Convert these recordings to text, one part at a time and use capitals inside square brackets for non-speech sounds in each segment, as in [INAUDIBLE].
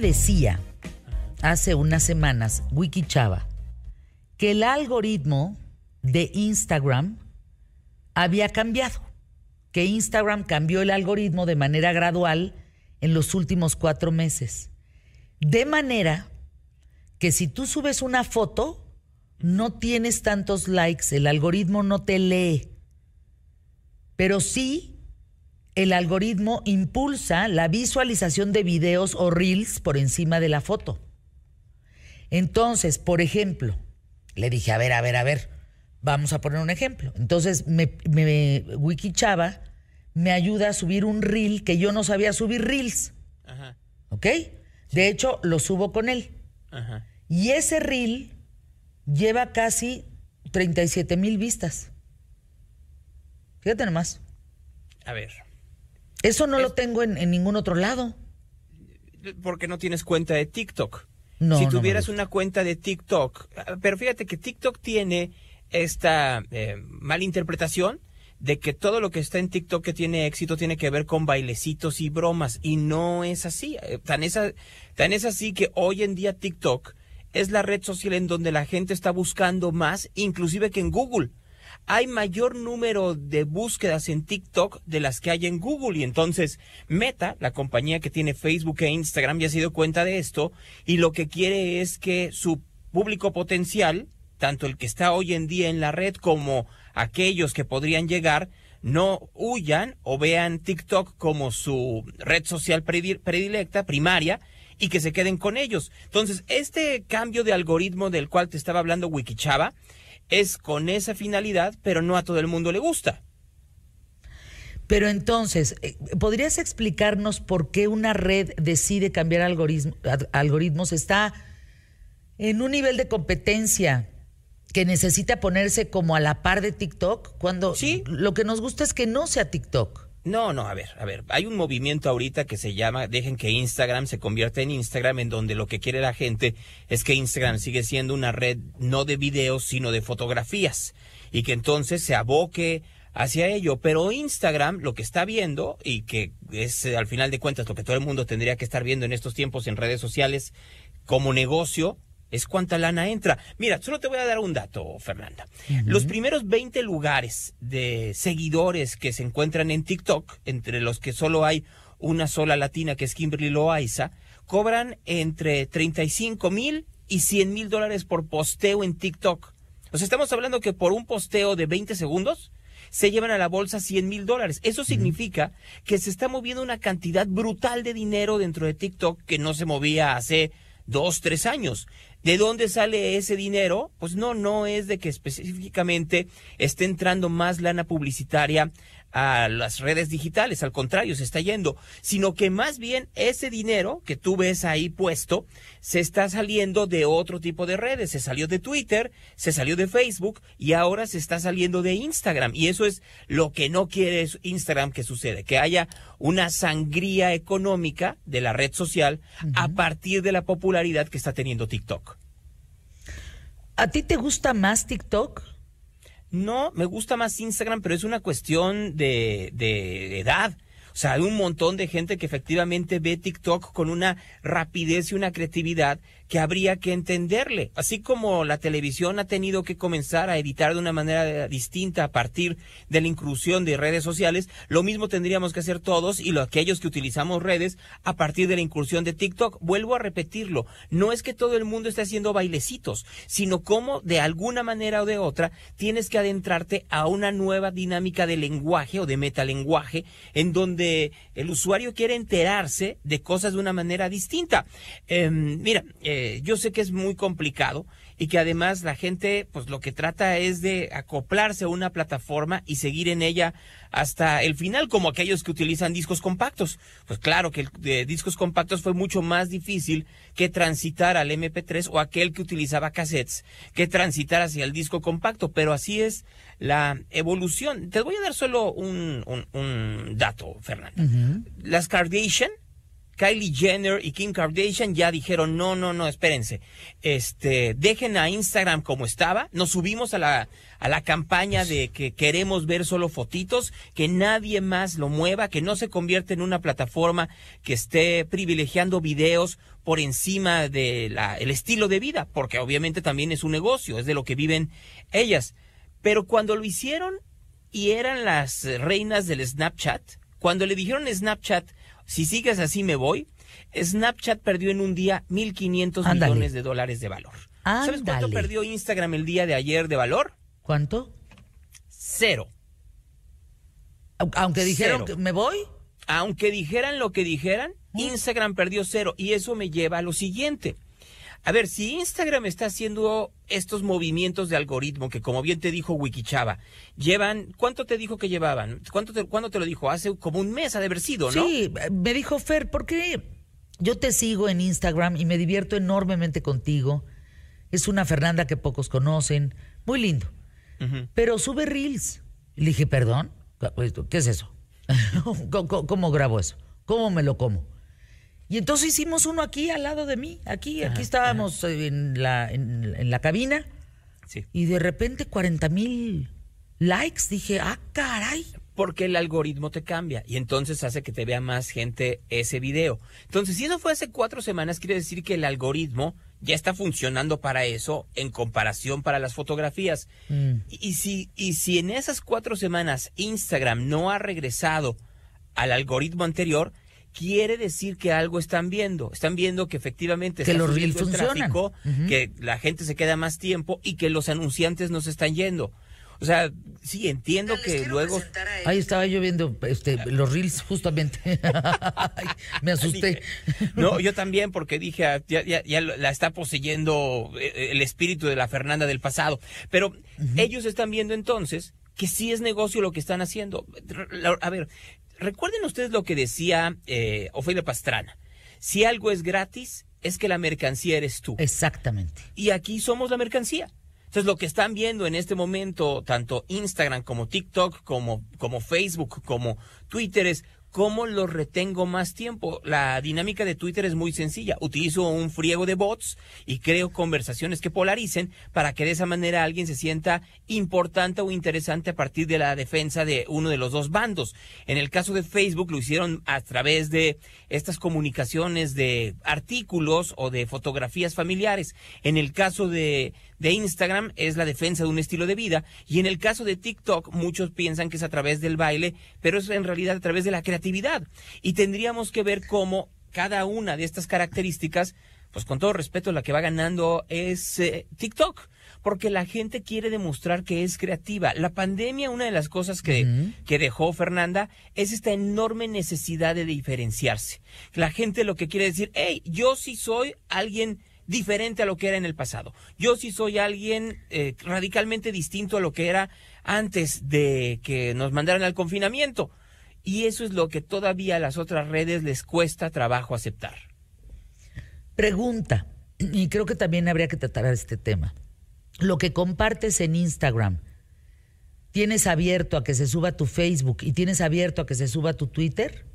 decía hace unas semanas, Wiki Chava, que el algoritmo de Instagram había cambiado, que Instagram cambió el algoritmo de manera gradual en los últimos cuatro meses. De manera que si tú subes una foto, no tienes tantos likes, el algoritmo no te lee. Pero sí, el algoritmo impulsa la visualización de videos o reels por encima de la foto. Entonces, por ejemplo, le dije, a ver, a ver, a ver, vamos a poner un ejemplo. Entonces, me, me Wiki Chava me ayuda a subir un reel que yo no sabía subir reels. Ajá. ¿Ok? De hecho, lo subo con él. Ajá. Y ese reel lleva casi 37 mil vistas. Fíjate nomás. A ver. Eso no lo tengo en, ningún otro lado. Porque no tienes cuenta de TikTok. No, si tuvieras una cuenta de TikTok, pero fíjate que TikTok tiene esta eh, mala interpretación de que todo lo que está en TikTok que tiene éxito tiene que ver con bailecitos y bromas y no es así. Eh, tan es, tan es así que hoy en día TikTok es la red social en donde la gente está buscando más, inclusive que en Google. Hay mayor número de búsquedas en TikTok de las que hay en Google y entonces Meta, la compañía que tiene Facebook e Instagram, ya se dio cuenta de esto y lo que quiere es que su público potencial, tanto el que está hoy en día en la red como aquellos que podrían llegar, no huyan o vean TikTok como su red social predilecta, primaria, y que se queden con ellos. Entonces, este cambio de algoritmo del cual te estaba hablando Wikichava es con esa finalidad, pero no a todo el mundo le gusta. Pero entonces, eh, ¿podrías explicarnos por qué una red decide cambiar algoritmos? Está en un nivel de competencia que necesita ponerse como a la par de TikTok, cuando ¿Sí? lo que nos gusta es que no sea TikTok. No, no, a ver, a ver, hay un movimiento ahorita que se llama Dejen que Instagram se convierta en Instagram, en donde lo que quiere la gente es que Instagram sigue siendo una red no de videos, sino de fotografías, y que entonces se aboque hacia ello. Pero Instagram lo que está viendo, y que es al final de cuentas lo que todo el mundo tendría que estar viendo en estos tiempos en redes sociales como negocio, es cuánta lana entra. Mira, solo te voy a dar un dato, Fernanda. Los primeros 20 lugares de seguidores que se encuentran en TikTok, entre los que solo hay una sola latina que es Kimberly Loaiza, cobran entre 35 mil y 100 mil dólares por posteo en TikTok. O sea, estamos hablando que por un posteo de 20 segundos se llevan a la bolsa 100 mil dólares. Eso significa que se está moviendo una cantidad brutal de dinero dentro de TikTok que no se movía hace dos, tres años. ¿De dónde sale ese dinero? Pues no, no es de que específicamente esté entrando más lana publicitaria a las redes digitales, al contrario, se está yendo, sino que más bien ese dinero que tú ves ahí puesto se está saliendo de otro tipo de redes, se salió de Twitter, se salió de Facebook y ahora se está saliendo de Instagram y eso es lo que no quiere Instagram que sucede, que haya una sangría económica de la red social a partir de la popularidad que está teniendo TikTok. ¿A ti te gusta más TikTok? No, me gusta más Instagram, pero es una cuestión de, de edad. O sea, hay un montón de gente que efectivamente ve TikTok con una rapidez y una creatividad que habría que entenderle. Así como la televisión ha tenido que comenzar a editar de una manera distinta a partir de la inclusión de redes sociales, lo mismo tendríamos que hacer todos y los, aquellos que utilizamos redes a partir de la incursión de TikTok. Vuelvo a repetirlo, no es que todo el mundo esté haciendo bailecitos, sino como de alguna manera o de otra tienes que adentrarte a una nueva dinámica de lenguaje o de metalenguaje en donde el usuario quiere enterarse de cosas de una manera distinta. Em, mira, eh, yo sé que es muy complicado y que además la gente pues lo que trata es de acoplarse a una plataforma y seguir en ella hasta el final como aquellos que utilizan discos compactos. Pues claro que el de discos compactos fue mucho más difícil que transitar al MP3 o aquel que utilizaba cassettes que transitar hacia el disco compacto, pero así es la evolución. Te voy a dar solo un, un, dato, Fernanda. Las Kardashian Kylie Jenner y Kim Kardashian ya dijeron, no, no, no, espérense, este, dejen a Instagram como estaba, nos subimos a la, a la campaña de que queremos ver solo fotitos, que nadie más lo mueva, que no se convierta en una plataforma que esté privilegiando videos por encima del el estilo de vida, porque obviamente también es un negocio, es de lo que viven ellas. Pero cuando lo hicieron y eran las reinas del Snapchat, cuando le dijeron Snapchat, si sigues así me voy, Snapchat perdió en un día 1.500 millones de dólares de valor. ¿Sabes cuánto perdió Instagram el día de ayer de valor? ¿Cuánto? Cero. Aunque dijeron que me voy. Aunque dijeran lo que dijeran, ¿Mm? Instagram perdió cero. Y eso me lleva a lo siguiente. A ver, si Instagram está haciendo estos movimientos de algoritmo que, como bien te dijo Wikichava, llevan, ¿cuánto te dijo que llevaban? ¿Cuánto te, ¿Cuándo te lo dijo? Hace como un mes ha de haber sido, ¿no? Sí, me dijo Fer, porque yo te sigo en Instagram y me divierto enormemente contigo. Es una Fernanda que pocos conocen, muy lindo. Pero sube reels. Le dije, perdón, ¿qué es eso? [LAUGHS] ¿Cómo grabo eso? ¿Cómo me lo como? Y entonces hicimos uno aquí al lado de mí, aquí, aquí estábamos en la, en, la cabina. Y de repente 40 mil likes. Dije, ah, caray. Porque el algoritmo te cambia y entonces hace que te vea más gente ese video. Entonces, si eso fue hace cuatro semanas, quiere decir que el algoritmo ya está funcionando para eso en comparación para las fotografías. Mm. Y, si, y si en esas cuatro semanas Instagram no ha regresado al algoritmo anterior, quiere decir que algo están viendo. Están viendo que efectivamente que los reels funcionan. que la gente se queda más tiempo y que los anunciantes no se están yendo. O sea, sí, entiendo que luego... Ahí estaba yo viendo este, los reels justamente. [LAUGHS] me asusté. no, [LAUGHS] yo también porque dije, ah, ya, ya, la está poseyendo eh, el espíritu de la Fernanda del pasado. Pero ellos están viendo entonces que sí es negocio lo que están haciendo. A ver, recuerden ustedes lo que decía eh, Ofelia Pastrana. Si algo es gratis, es que la mercancía eres tú. Exactamente. Y aquí somos la mercancía. Entonces, lo que están viendo en este momento, tanto Instagram como TikTok, como, como Facebook, como Twitter, es ¿Cómo lo retengo más tiempo? La dinámica de Twitter es muy sencilla. Utilizo un friego de bots y creo conversaciones que polaricen para que de esa manera alguien se sienta importante o interesante a partir de la defensa de uno de los dos bandos. En el caso de Facebook lo hicieron a través de estas comunicaciones de artículos o de fotografías familiares. En el caso de, de Instagram es la defensa de un estilo de vida y en el caso de TikTok muchos piensan que es a través del baile, pero es en realidad a través de la creatividad. Y tendríamos que ver cómo cada una de estas características, pues con todo respeto, la que va ganando es eh, TikTok porque la gente quiere demostrar que es creativa. La pandemia, una de las cosas que, que, dejó Fernanda, es esta enorme necesidad de diferenciarse. La gente lo que quiere decir, hey, yo sí soy alguien diferente a lo que era en el pasado. Yo sí soy alguien eh, radicalmente distinto a lo que era antes de que nos mandaran al confinamiento. Y eso es lo que todavía a las otras redes les cuesta trabajo aceptar. Pregunta, y creo que también habría que tratar este tema. Lo que compartes en Instagram, ¿tienes abierto a que se suba tu Facebook y tienes abierto a que se suba tu Twitter?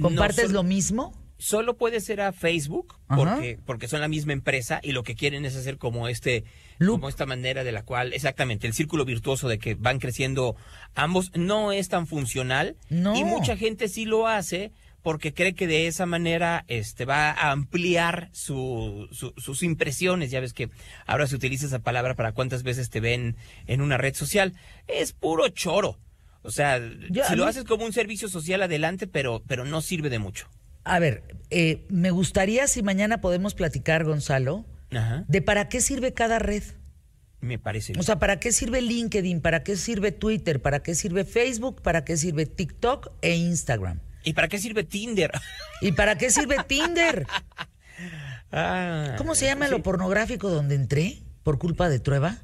¿Compartes lo mismo? Solo puede ser a Facebook porque porque son la misma empresa y lo que quieren es hacer como este como esta manera de la cual exactamente el círculo virtuoso de que van creciendo ambos no es tan funcional y mucha gente sí lo hace porque cree que de esa manera este va a ampliar su, sus impresiones. Ya ves que ahora se utiliza esa palabra para cuántas veces te ven en una red social. Es puro choro. O sea, si lo haces como un servicio social adelante, pero, pero no sirve de mucho. A ver, eh, me gustaría si mañana podemos platicar, Gonzalo, de para qué sirve cada red. Me parece. O sea, ¿para qué sirve LinkedIn? ¿Para qué sirve Twitter? ¿Para qué sirve Facebook? ¿Para qué sirve TikTok e Instagram? ¿Y para qué sirve Tinder? ¿Y para qué sirve [LAUGHS] Tinder? Ah, ¿Cómo se llama lo pornográfico donde entré por culpa de Trueba?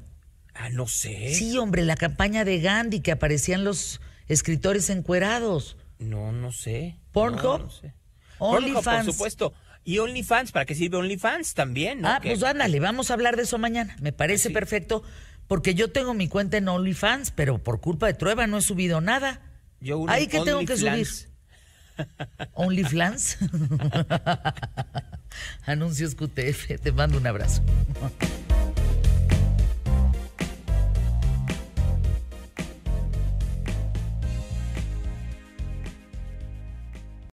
Ah, no sé. Sí, hombre, la campaña de Gandhi que aparecían los escritores encuerados. No, no sé. ¿Pornhub? No, sé. OnlyFans. Por supuesto. Y OnlyFans, ¿para qué sirve OnlyFans también? Ah, pues ándale, vamos a hablar de eso mañana. Me parece perfecto, porque yo tengo mi cuenta en OnlyFans, pero por culpa de Trueba no he subido nada. Yo Ahí que tengo que subir. OnlyFlans. [LAUGHS] [LAUGHS] Anuncios QTF. Te mando un abrazo.